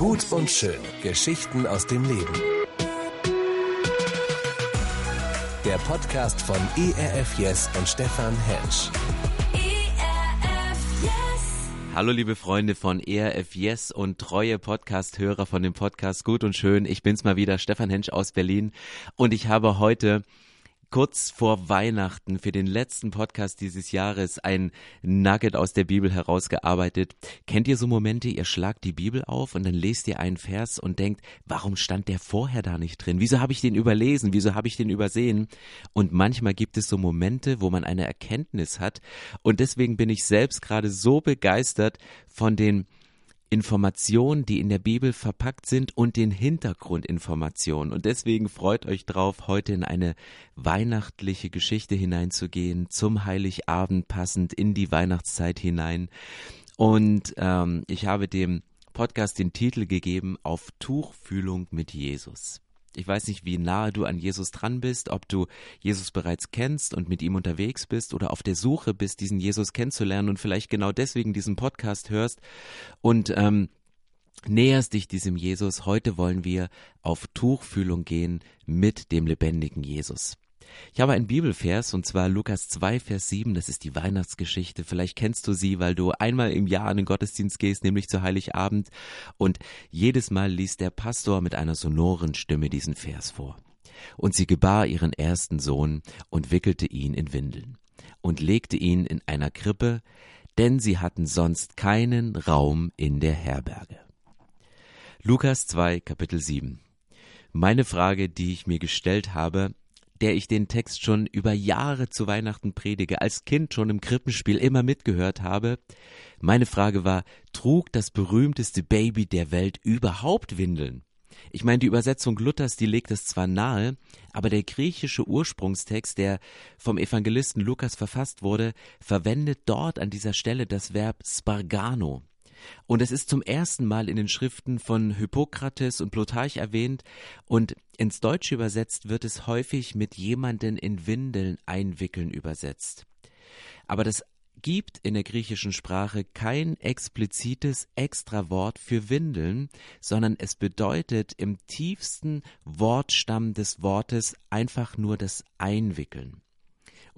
Gut und schön. Geschichten aus dem Leben. Der Podcast von ERF Yes und Stefan Hensch. ERF Yes. Hallo liebe Freunde von ERF Yes und treue Podcast-Hörer von dem Podcast Gut und Schön. Ich bin's mal wieder, Stefan Hensch aus Berlin und ich habe heute kurz vor Weihnachten für den letzten Podcast dieses Jahres ein Nugget aus der Bibel herausgearbeitet. Kennt ihr so Momente, ihr schlagt die Bibel auf und dann lest ihr einen Vers und denkt, warum stand der vorher da nicht drin? Wieso habe ich den überlesen? Wieso habe ich den übersehen? Und manchmal gibt es so Momente, wo man eine Erkenntnis hat und deswegen bin ich selbst gerade so begeistert von den Informationen, die in der Bibel verpackt sind und den Hintergrundinformationen. Und deswegen freut euch drauf, heute in eine weihnachtliche Geschichte hineinzugehen, zum Heiligabend passend in die Weihnachtszeit hinein. Und ähm, ich habe dem Podcast den Titel gegeben auf Tuchfühlung mit Jesus. Ich weiß nicht, wie nahe du an Jesus dran bist, ob du Jesus bereits kennst und mit ihm unterwegs bist oder auf der Suche bist, diesen Jesus kennenzulernen und vielleicht genau deswegen diesen Podcast hörst und ähm, näherst dich diesem Jesus. Heute wollen wir auf Tuchfühlung gehen mit dem lebendigen Jesus. Ich habe einen Bibelvers und zwar Lukas 2, Vers 7, das ist die Weihnachtsgeschichte. Vielleicht kennst du sie, weil du einmal im Jahr an den Gottesdienst gehst, nämlich zu Heiligabend und jedes Mal liest der Pastor mit einer sonoren Stimme diesen Vers vor. Und sie gebar ihren ersten Sohn und wickelte ihn in Windeln und legte ihn in einer Krippe, denn sie hatten sonst keinen Raum in der Herberge. Lukas 2, Kapitel 7. Meine Frage, die ich mir gestellt habe, der ich den Text schon über Jahre zu Weihnachten predige, als Kind schon im Krippenspiel immer mitgehört habe. Meine Frage war, trug das berühmteste Baby der Welt überhaupt Windeln? Ich meine, die Übersetzung Luthers, die legt es zwar nahe, aber der griechische Ursprungstext, der vom Evangelisten Lukas verfasst wurde, verwendet dort an dieser Stelle das Verb spargano. Und es ist zum ersten Mal in den Schriften von Hippokrates und Plutarch erwähnt und ins Deutsche übersetzt wird es häufig mit jemanden in Windeln einwickeln übersetzt. Aber das gibt in der griechischen Sprache kein explizites Extrawort für Windeln, sondern es bedeutet im tiefsten Wortstamm des Wortes einfach nur das Einwickeln.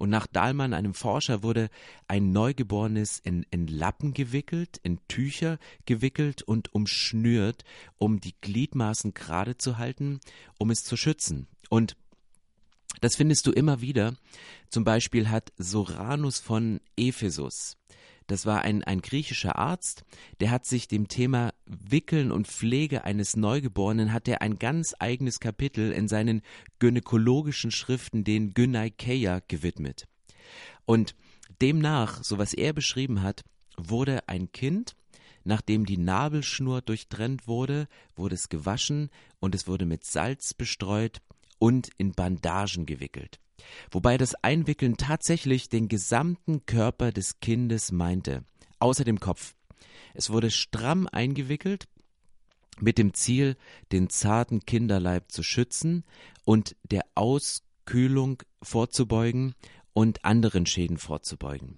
Und nach Dahlmann, einem Forscher, wurde ein Neugeborenes in, in Lappen gewickelt, in Tücher gewickelt und umschnürt, um die Gliedmaßen gerade zu halten, um es zu schützen. Und das findest du immer wieder. Zum Beispiel hat Soranus von Ephesus das war ein, ein griechischer Arzt, der hat sich dem Thema Wickeln und Pflege eines Neugeborenen, hat er ein ganz eigenes Kapitel in seinen gynäkologischen Schriften, den Gynaikeia, gewidmet. Und demnach, so was er beschrieben hat, wurde ein Kind, nachdem die Nabelschnur durchtrennt wurde, wurde es gewaschen und es wurde mit Salz bestreut und in Bandagen gewickelt wobei das Einwickeln tatsächlich den gesamten Körper des Kindes meinte, außer dem Kopf. Es wurde stramm eingewickelt, mit dem Ziel, den zarten Kinderleib zu schützen und der Auskühlung vorzubeugen und anderen Schäden vorzubeugen.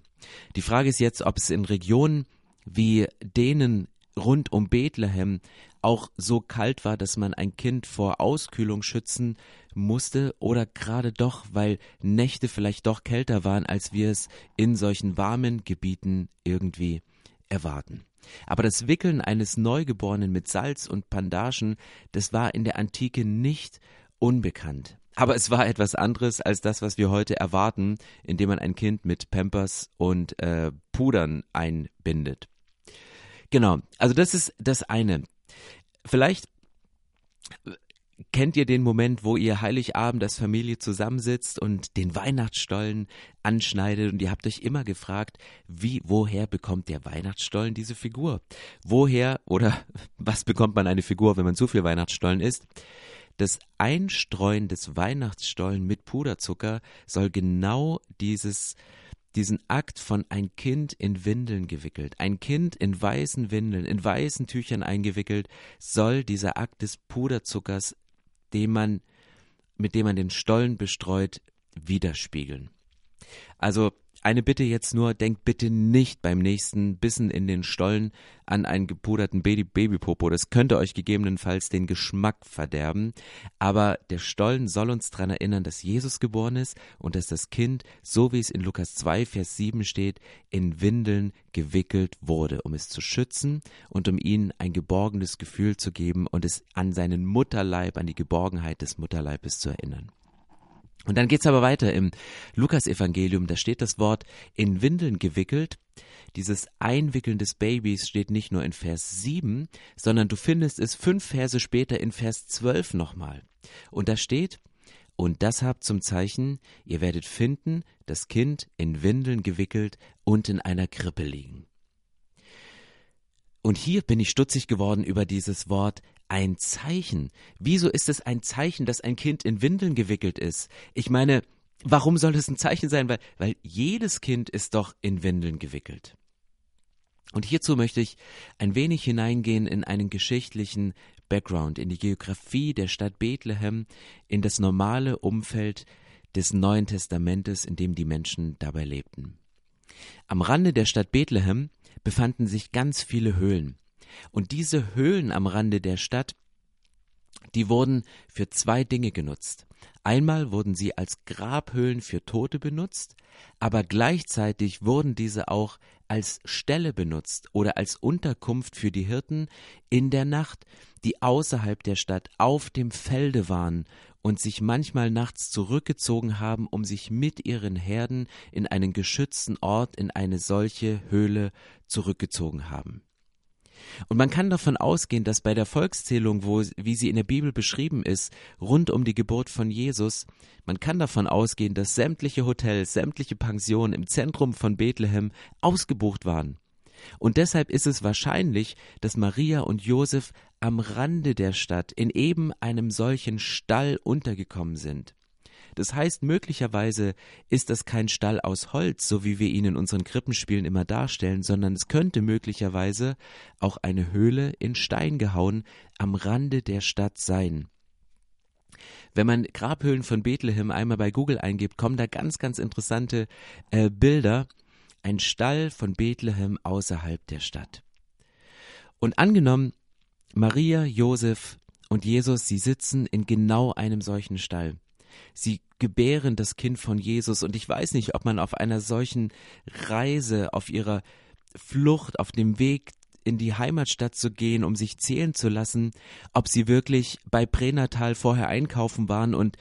Die Frage ist jetzt, ob es in Regionen wie denen rund um Bethlehem auch so kalt war, dass man ein Kind vor Auskühlung schützen musste oder gerade doch, weil Nächte vielleicht doch kälter waren, als wir es in solchen warmen Gebieten irgendwie erwarten. Aber das Wickeln eines Neugeborenen mit Salz und Bandagen, das war in der Antike nicht unbekannt. Aber es war etwas anderes als das, was wir heute erwarten, indem man ein Kind mit Pampers und äh, Pudern einbindet. Genau, also das ist das eine. Vielleicht kennt ihr den Moment, wo ihr Heiligabend als Familie zusammensitzt und den Weihnachtsstollen anschneidet und ihr habt euch immer gefragt, wie, woher bekommt der Weihnachtsstollen diese Figur? Woher oder was bekommt man eine Figur, wenn man zu viel Weihnachtsstollen isst? Das Einstreuen des Weihnachtsstollen mit Puderzucker soll genau dieses diesen Akt von ein Kind in Windeln gewickelt, ein Kind in weißen Windeln, in weißen Tüchern eingewickelt, soll dieser Akt des Puderzuckers, den man, mit dem man den Stollen bestreut, widerspiegeln. Also eine Bitte jetzt nur, denkt bitte nicht beim nächsten Bissen in den Stollen an einen gepuderten Baby Babypopo. Das könnte euch gegebenenfalls den Geschmack verderben. Aber der Stollen soll uns daran erinnern, dass Jesus geboren ist und dass das Kind, so wie es in Lukas 2, Vers 7 steht, in Windeln gewickelt wurde, um es zu schützen und um ihnen ein geborgenes Gefühl zu geben und es an seinen Mutterleib, an die Geborgenheit des Mutterleibes zu erinnern. Und dann geht's aber weiter im Lukasevangelium, da steht das Wort in Windeln gewickelt. Dieses Einwickeln des Babys steht nicht nur in Vers 7, sondern du findest es fünf Verse später in Vers 12 nochmal. Und da steht, und das habt zum Zeichen, ihr werdet finden, das Kind in Windeln gewickelt und in einer Krippe liegen. Und hier bin ich stutzig geworden über dieses Wort ein Zeichen. Wieso ist es ein Zeichen, dass ein Kind in Windeln gewickelt ist? Ich meine, warum soll es ein Zeichen sein? Weil, weil jedes Kind ist doch in Windeln gewickelt. Und hierzu möchte ich ein wenig hineingehen in einen geschichtlichen Background, in die Geografie der Stadt Bethlehem, in das normale Umfeld des Neuen Testamentes, in dem die Menschen dabei lebten. Am Rande der Stadt Bethlehem befanden sich ganz viele Höhlen. Und diese Höhlen am Rande der Stadt, die wurden für zwei Dinge genutzt. Einmal wurden sie als Grabhöhlen für Tote benutzt, aber gleichzeitig wurden diese auch als Stelle benutzt oder als Unterkunft für die Hirten in der Nacht, die außerhalb der Stadt auf dem Felde waren und sich manchmal nachts zurückgezogen haben, um sich mit ihren Herden in einen geschützten Ort in eine solche Höhle zurückgezogen haben. Und man kann davon ausgehen, dass bei der Volkszählung, wo, wie sie in der Bibel beschrieben ist, rund um die Geburt von Jesus, man kann davon ausgehen, dass sämtliche Hotels, sämtliche Pensionen im Zentrum von Bethlehem ausgebucht waren. Und deshalb ist es wahrscheinlich, dass Maria und Josef am Rande der Stadt in eben einem solchen Stall untergekommen sind. Das heißt, möglicherweise ist das kein Stall aus Holz, so wie wir ihn in unseren Krippenspielen immer darstellen, sondern es könnte möglicherweise auch eine Höhle in Stein gehauen am Rande der Stadt sein. Wenn man Grabhöhlen von Bethlehem einmal bei Google eingibt, kommen da ganz, ganz interessante äh, Bilder. Ein Stall von Bethlehem außerhalb der Stadt. Und angenommen, Maria, Josef und Jesus, sie sitzen in genau einem solchen Stall. Sie gebären das Kind von Jesus. Und ich weiß nicht, ob man auf einer solchen Reise, auf ihrer Flucht, auf dem Weg in die Heimatstadt zu gehen, um sich zählen zu lassen, ob sie wirklich bei Pränatal vorher einkaufen waren und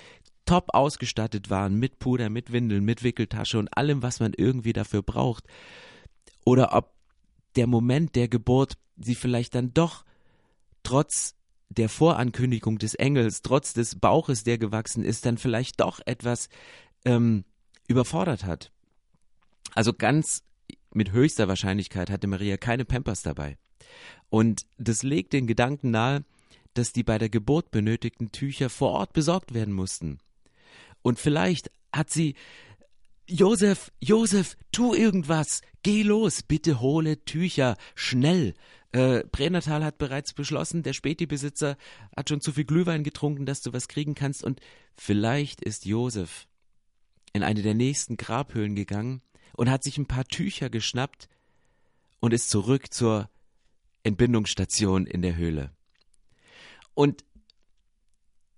top ausgestattet waren mit Puder, mit Windeln, mit Wickeltasche und allem, was man irgendwie dafür braucht. Oder ob der Moment der Geburt sie vielleicht dann doch trotz der Vorankündigung des Engels, trotz des Bauches, der gewachsen ist, dann vielleicht doch etwas ähm, überfordert hat. Also ganz mit höchster Wahrscheinlichkeit hatte Maria keine Pampers dabei. Und das legt den Gedanken nahe, dass die bei der Geburt benötigten Tücher vor Ort besorgt werden mussten. Und vielleicht hat sie Josef, Josef, tu irgendwas, geh los, bitte hole Tücher, schnell, äh, Pränatal hat bereits beschlossen, der Späti-Besitzer hat schon zu viel Glühwein getrunken, dass du was kriegen kannst. Und vielleicht ist Josef in eine der nächsten Grabhöhlen gegangen und hat sich ein paar Tücher geschnappt und ist zurück zur Entbindungsstation in der Höhle. Und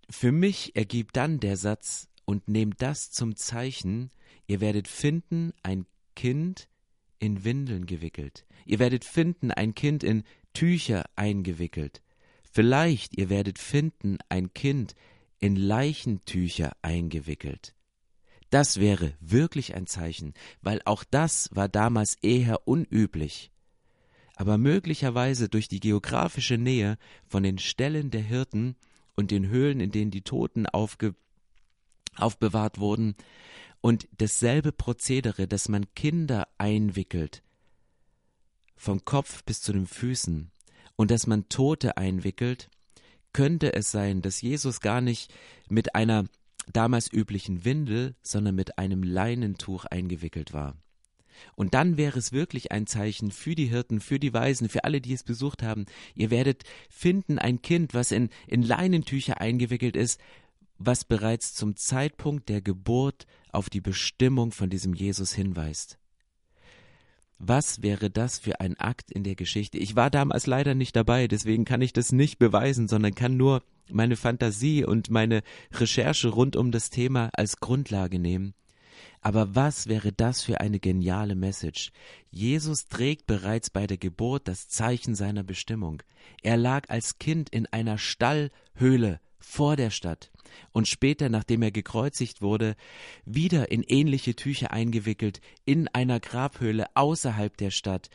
für mich ergibt dann der Satz, und nehmt das zum Zeichen, ihr werdet finden ein Kind in Windeln gewickelt. Ihr werdet finden ein Kind in Tücher eingewickelt. Vielleicht ihr werdet finden ein Kind in Leichentücher eingewickelt. Das wäre wirklich ein Zeichen, weil auch das war damals eher unüblich. Aber möglicherweise durch die geografische Nähe von den Ställen der Hirten und den Höhlen, in denen die Toten aufge aufbewahrt wurden, und dasselbe Prozedere, dass man Kinder einwickelt, vom Kopf bis zu den Füßen, und dass man Tote einwickelt, könnte es sein, dass Jesus gar nicht mit einer damals üblichen Windel, sondern mit einem Leinentuch eingewickelt war. Und dann wäre es wirklich ein Zeichen für die Hirten, für die Weisen, für alle, die es besucht haben. Ihr werdet finden ein Kind, was in, in Leinentücher eingewickelt ist, was bereits zum Zeitpunkt der Geburt auf die Bestimmung von diesem Jesus hinweist. Was wäre das für ein Akt in der Geschichte? Ich war damals leider nicht dabei, deswegen kann ich das nicht beweisen, sondern kann nur meine Fantasie und meine Recherche rund um das Thema als Grundlage nehmen. Aber was wäre das für eine geniale Message? Jesus trägt bereits bei der Geburt das Zeichen seiner Bestimmung. Er lag als Kind in einer Stallhöhle vor der Stadt und später, nachdem er gekreuzigt wurde, wieder in ähnliche Tücher eingewickelt, in einer Grabhöhle außerhalb der Stadt.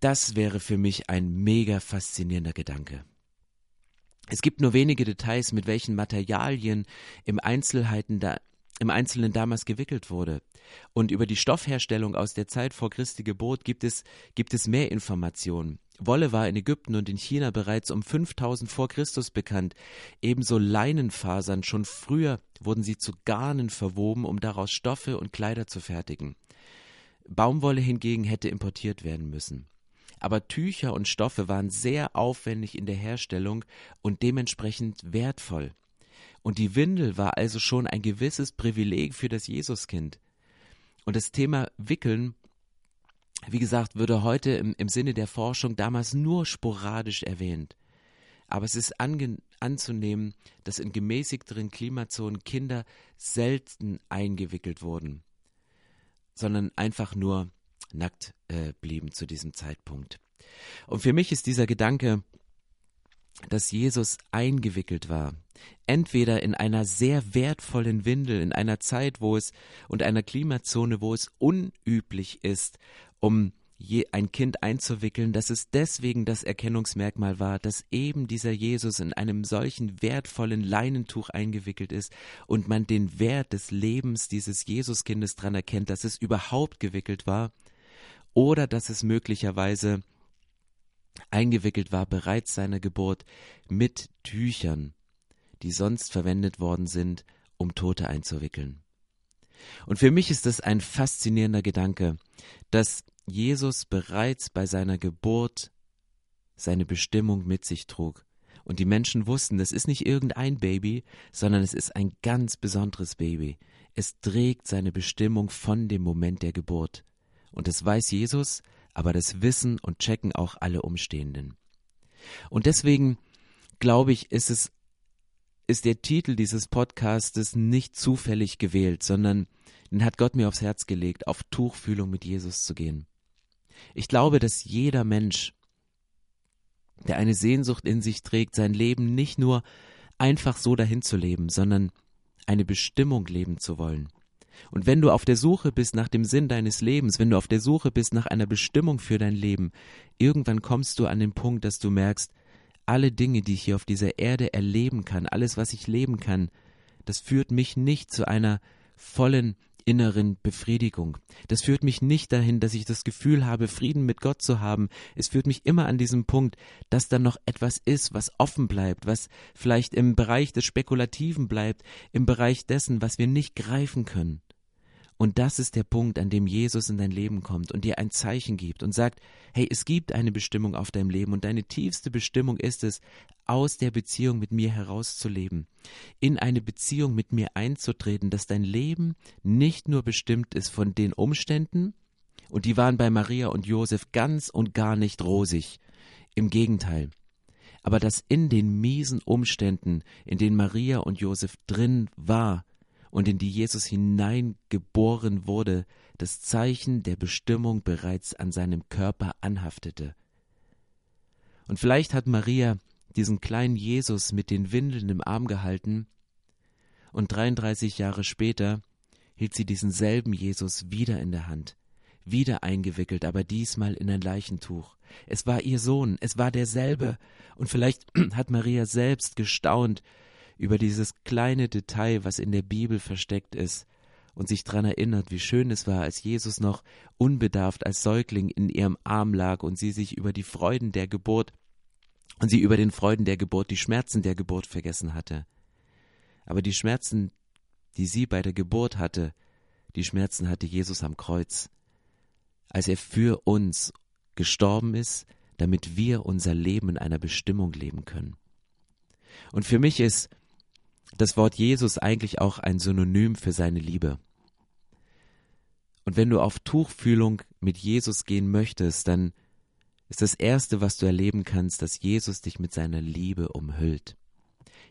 Das wäre für mich ein mega faszinierender Gedanke. Es gibt nur wenige Details, mit welchen Materialien im Einzelheiten da, im Einzelnen damals gewickelt wurde. Und über die Stoffherstellung aus der Zeit vor Christi Geburt gibt es, gibt es mehr Informationen. Wolle war in Ägypten und in China bereits um 5000 vor Christus bekannt. Ebenso Leinenfasern. Schon früher wurden sie zu Garnen verwoben, um daraus Stoffe und Kleider zu fertigen. Baumwolle hingegen hätte importiert werden müssen. Aber Tücher und Stoffe waren sehr aufwendig in der Herstellung und dementsprechend wertvoll. Und die Windel war also schon ein gewisses Privileg für das Jesuskind. Und das Thema Wickeln wie gesagt, würde heute im, im Sinne der Forschung damals nur sporadisch erwähnt. Aber es ist anzunehmen, dass in gemäßigteren Klimazonen Kinder selten eingewickelt wurden, sondern einfach nur nackt äh, blieben zu diesem Zeitpunkt. Und für mich ist dieser Gedanke, dass Jesus eingewickelt war, entweder in einer sehr wertvollen Windel, in einer Zeit, wo es und einer Klimazone, wo es unüblich ist, um ein Kind einzuwickeln, dass es deswegen das Erkennungsmerkmal war, dass eben dieser Jesus in einem solchen wertvollen Leinentuch eingewickelt ist und man den Wert des Lebens dieses Jesuskindes daran erkennt, dass es überhaupt gewickelt war oder dass es möglicherweise eingewickelt war bereits seiner Geburt mit Tüchern, die sonst verwendet worden sind, um Tote einzuwickeln. Und für mich ist das ein faszinierender Gedanke, dass Jesus bereits bei seiner Geburt seine Bestimmung mit sich trug. Und die Menschen wussten, das ist nicht irgendein Baby, sondern es ist ein ganz besonderes Baby. Es trägt seine Bestimmung von dem Moment der Geburt. Und das weiß Jesus, aber das wissen und checken auch alle Umstehenden. Und deswegen glaube ich, ist es ist der Titel dieses Podcastes nicht zufällig gewählt, sondern den hat Gott mir aufs Herz gelegt, auf Tuchfühlung mit Jesus zu gehen. Ich glaube, dass jeder Mensch, der eine Sehnsucht in sich trägt, sein Leben nicht nur einfach so dahin zu leben, sondern eine Bestimmung leben zu wollen. Und wenn du auf der Suche bist nach dem Sinn deines Lebens, wenn du auf der Suche bist nach einer Bestimmung für dein Leben, irgendwann kommst du an den Punkt, dass du merkst, alle Dinge, die ich hier auf dieser Erde erleben kann, alles, was ich leben kann, das führt mich nicht zu einer vollen inneren Befriedigung. Das führt mich nicht dahin, dass ich das Gefühl habe, Frieden mit Gott zu haben. Es führt mich immer an diesem Punkt, dass da noch etwas ist, was offen bleibt, was vielleicht im Bereich des Spekulativen bleibt, im Bereich dessen, was wir nicht greifen können. Und das ist der Punkt, an dem Jesus in dein Leben kommt und dir ein Zeichen gibt und sagt, hey, es gibt eine Bestimmung auf deinem Leben und deine tiefste Bestimmung ist es, aus der Beziehung mit mir herauszuleben, in eine Beziehung mit mir einzutreten, dass dein Leben nicht nur bestimmt ist von den Umständen, und die waren bei Maria und Josef ganz und gar nicht rosig. Im Gegenteil. Aber dass in den miesen Umständen, in denen Maria und Josef drin war, und in die Jesus hineingeboren wurde, das Zeichen der Bestimmung bereits an seinem Körper anhaftete. Und vielleicht hat Maria diesen kleinen Jesus mit den Windeln im Arm gehalten, und 33 Jahre später hielt sie diesen selben Jesus wieder in der Hand, wieder eingewickelt, aber diesmal in ein Leichentuch. Es war ihr Sohn, es war derselbe, und vielleicht hat Maria selbst gestaunt, über dieses kleine Detail, was in der Bibel versteckt ist, und sich daran erinnert, wie schön es war, als Jesus noch unbedarft als Säugling in ihrem Arm lag und sie sich über die Freuden der Geburt und sie über den Freuden der Geburt die Schmerzen der Geburt vergessen hatte. Aber die Schmerzen, die sie bei der Geburt hatte, die Schmerzen hatte Jesus am Kreuz, als er für uns gestorben ist, damit wir unser Leben in einer Bestimmung leben können. Und für mich ist das Wort Jesus eigentlich auch ein Synonym für seine Liebe. Und wenn du auf Tuchfühlung mit Jesus gehen möchtest, dann ist das Erste, was du erleben kannst, dass Jesus dich mit seiner Liebe umhüllt.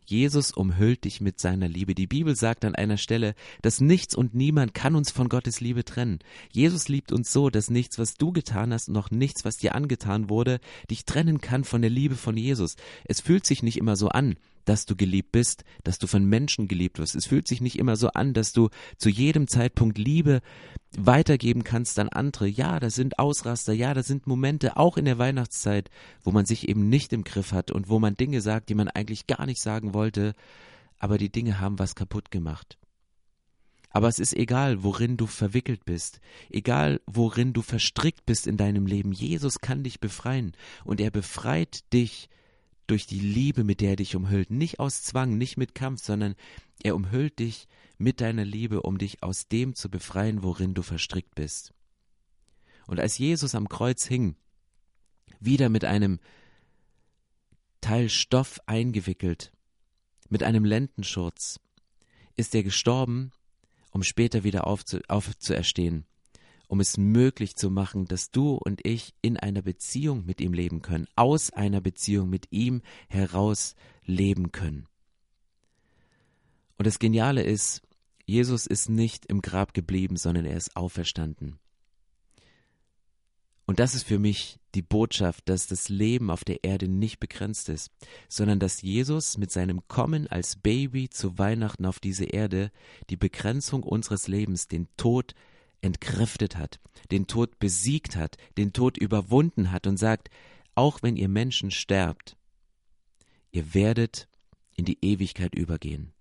Jesus umhüllt dich mit seiner Liebe. Die Bibel sagt an einer Stelle, dass nichts und niemand kann uns von Gottes Liebe trennen. Jesus liebt uns so, dass nichts, was du getan hast, noch nichts, was dir angetan wurde, dich trennen kann von der Liebe von Jesus. Es fühlt sich nicht immer so an, dass du geliebt bist, dass du von Menschen geliebt wirst. Es fühlt sich nicht immer so an, dass du zu jedem Zeitpunkt Liebe weitergeben kannst an andere. Ja, da sind Ausraster, ja, da sind Momente, auch in der Weihnachtszeit, wo man sich eben nicht im Griff hat und wo man Dinge sagt, die man eigentlich gar nicht sagen wollte, aber die Dinge haben was kaputt gemacht. Aber es ist egal, worin du verwickelt bist, egal, worin du verstrickt bist in deinem Leben. Jesus kann dich befreien und er befreit dich durch die Liebe, mit der er dich umhüllt. Nicht aus Zwang, nicht mit Kampf, sondern er umhüllt dich mit deiner Liebe, um dich aus dem zu befreien, worin du verstrickt bist. Und als Jesus am Kreuz hing, wieder mit einem Teil Stoff eingewickelt, mit einem Lendenschurz, ist er gestorben, um später wieder aufzu aufzuerstehen um es möglich zu machen, dass du und ich in einer Beziehung mit ihm leben können, aus einer Beziehung mit ihm heraus leben können. Und das Geniale ist, Jesus ist nicht im Grab geblieben, sondern er ist auferstanden. Und das ist für mich die Botschaft, dass das Leben auf der Erde nicht begrenzt ist, sondern dass Jesus mit seinem Kommen als Baby zu Weihnachten auf diese Erde die Begrenzung unseres Lebens, den Tod, entkräftet hat, den Tod besiegt hat, den Tod überwunden hat und sagt, auch wenn ihr Menschen sterbt, ihr werdet in die Ewigkeit übergehen.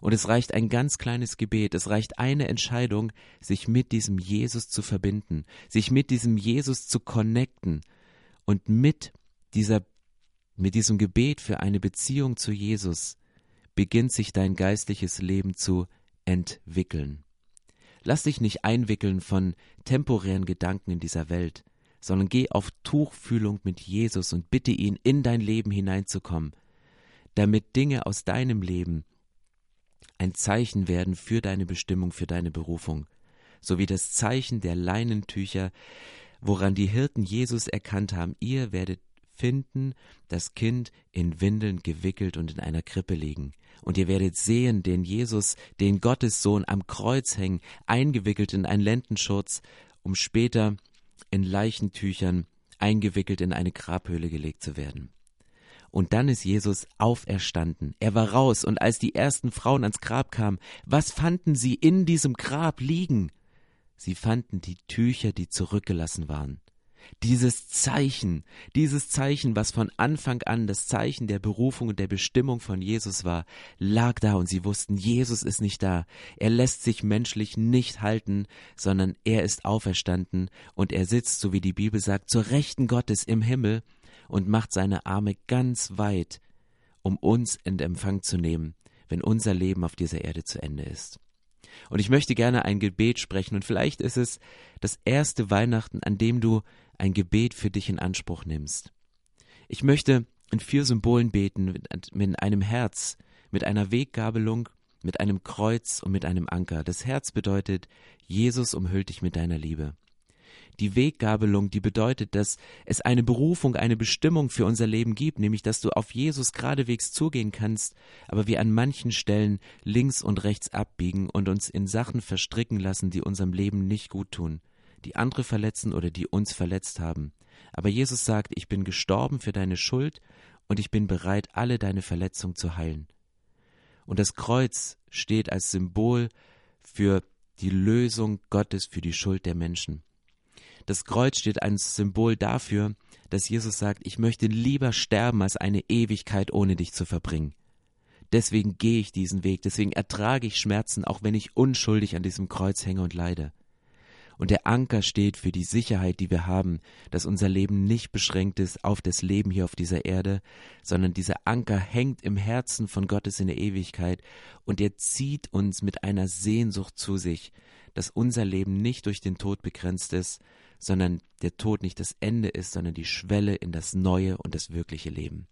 Und es reicht ein ganz kleines Gebet, es reicht eine Entscheidung, sich mit diesem Jesus zu verbinden, sich mit diesem Jesus zu connecten und mit dieser mit diesem Gebet für eine Beziehung zu Jesus beginnt sich dein geistliches Leben zu entwickeln. Lass dich nicht einwickeln von temporären Gedanken in dieser Welt, sondern geh auf Tuchfühlung mit Jesus und bitte ihn, in dein Leben hineinzukommen, damit Dinge aus deinem Leben ein Zeichen werden für deine Bestimmung, für deine Berufung, so wie das Zeichen der Leinentücher, woran die Hirten Jesus erkannt haben, ihr werdet finden das Kind in Windeln gewickelt und in einer Krippe liegen. Und ihr werdet sehen den Jesus, den Gottessohn am Kreuz hängen, eingewickelt in einen Lendenschurz, um später in Leichentüchern eingewickelt in eine Grabhöhle gelegt zu werden. Und dann ist Jesus auferstanden. Er war raus, und als die ersten Frauen ans Grab kamen, was fanden sie in diesem Grab liegen? Sie fanden die Tücher, die zurückgelassen waren. Dieses Zeichen, dieses Zeichen, was von Anfang an das Zeichen der Berufung und der Bestimmung von Jesus war, lag da und sie wussten, Jesus ist nicht da. Er lässt sich menschlich nicht halten, sondern er ist auferstanden und er sitzt, so wie die Bibel sagt, zur Rechten Gottes im Himmel und macht seine Arme ganz weit, um uns in Empfang zu nehmen, wenn unser Leben auf dieser Erde zu Ende ist. Und ich möchte gerne ein Gebet sprechen und vielleicht ist es das erste Weihnachten, an dem du ein Gebet für dich in Anspruch nimmst. Ich möchte in vier Symbolen beten, mit einem Herz, mit einer Weggabelung, mit einem Kreuz und mit einem Anker. Das Herz bedeutet, Jesus umhüllt dich mit deiner Liebe. Die Weggabelung, die bedeutet, dass es eine Berufung, eine Bestimmung für unser Leben gibt, nämlich dass du auf Jesus geradewegs zugehen kannst, aber wir an manchen Stellen links und rechts abbiegen und uns in Sachen verstricken lassen, die unserem Leben nicht gut tun die andere verletzen oder die uns verletzt haben. Aber Jesus sagt, ich bin gestorben für deine Schuld und ich bin bereit, alle deine Verletzungen zu heilen. Und das Kreuz steht als Symbol für die Lösung Gottes für die Schuld der Menschen. Das Kreuz steht als Symbol dafür, dass Jesus sagt, ich möchte lieber sterben, als eine Ewigkeit ohne dich zu verbringen. Deswegen gehe ich diesen Weg, deswegen ertrage ich Schmerzen, auch wenn ich unschuldig an diesem Kreuz hänge und leide. Und der Anker steht für die Sicherheit, die wir haben, dass unser Leben nicht beschränkt ist auf das Leben hier auf dieser Erde, sondern dieser Anker hängt im Herzen von Gottes in der Ewigkeit und er zieht uns mit einer Sehnsucht zu sich, dass unser Leben nicht durch den Tod begrenzt ist, sondern der Tod nicht das Ende ist, sondern die Schwelle in das neue und das wirkliche Leben.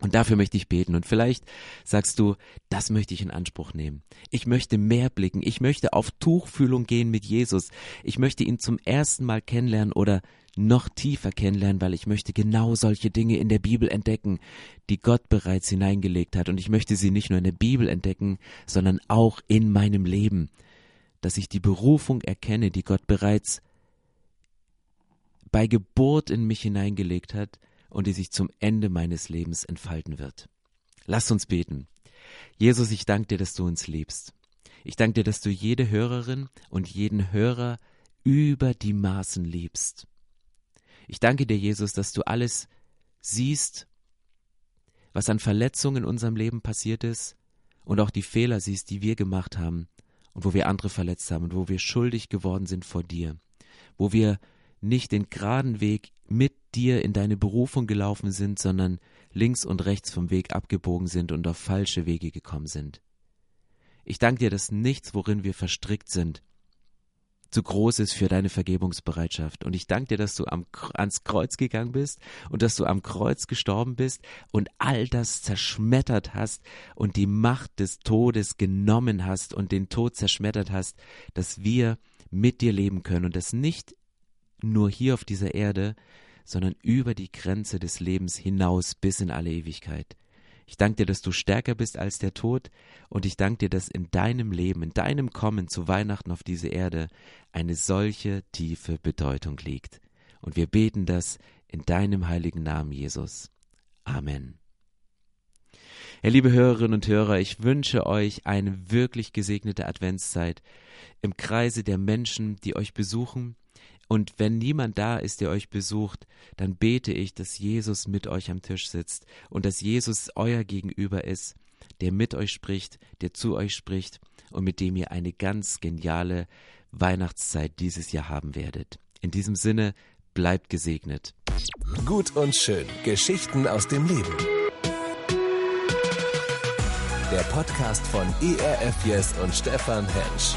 Und dafür möchte ich beten. Und vielleicht sagst du, das möchte ich in Anspruch nehmen. Ich möchte mehr blicken. Ich möchte auf Tuchfühlung gehen mit Jesus. Ich möchte ihn zum ersten Mal kennenlernen oder noch tiefer kennenlernen, weil ich möchte genau solche Dinge in der Bibel entdecken, die Gott bereits hineingelegt hat. Und ich möchte sie nicht nur in der Bibel entdecken, sondern auch in meinem Leben. Dass ich die Berufung erkenne, die Gott bereits bei Geburt in mich hineingelegt hat und die sich zum Ende meines Lebens entfalten wird. Lasst uns beten. Jesus, ich danke dir, dass du uns liebst. Ich danke dir, dass du jede Hörerin und jeden Hörer über die Maßen liebst. Ich danke dir, Jesus, dass du alles siehst, was an Verletzungen in unserem Leben passiert ist und auch die Fehler siehst, die wir gemacht haben und wo wir andere verletzt haben und wo wir schuldig geworden sind vor dir, wo wir nicht den geraden Weg mit dir in deine Berufung gelaufen sind, sondern links und rechts vom Weg abgebogen sind und auf falsche Wege gekommen sind. Ich danke dir, dass nichts, worin wir verstrickt sind, zu groß ist für deine Vergebungsbereitschaft. Und ich danke dir, dass du am, ans Kreuz gegangen bist und dass du am Kreuz gestorben bist und all das zerschmettert hast und die Macht des Todes genommen hast und den Tod zerschmettert hast, dass wir mit dir leben können und das nicht nur hier auf dieser Erde, sondern über die Grenze des Lebens hinaus bis in alle Ewigkeit. Ich danke dir, dass du stärker bist als der Tod und ich danke dir, dass in deinem Leben, in deinem Kommen zu Weihnachten auf diese Erde eine solche tiefe Bedeutung liegt. Und wir beten das in deinem heiligen Namen, Jesus. Amen. Ja, liebe Hörerinnen und Hörer, ich wünsche euch eine wirklich gesegnete Adventszeit im Kreise der Menschen, die euch besuchen, und wenn niemand da ist, der euch besucht, dann bete ich, dass Jesus mit euch am Tisch sitzt und dass Jesus euer Gegenüber ist, der mit euch spricht, der zu euch spricht und mit dem ihr eine ganz geniale Weihnachtszeit dieses Jahr haben werdet. In diesem Sinne, bleibt gesegnet. Gut und schön. Geschichten aus dem Leben. Der Podcast von ERF Yes und Stefan Hensch.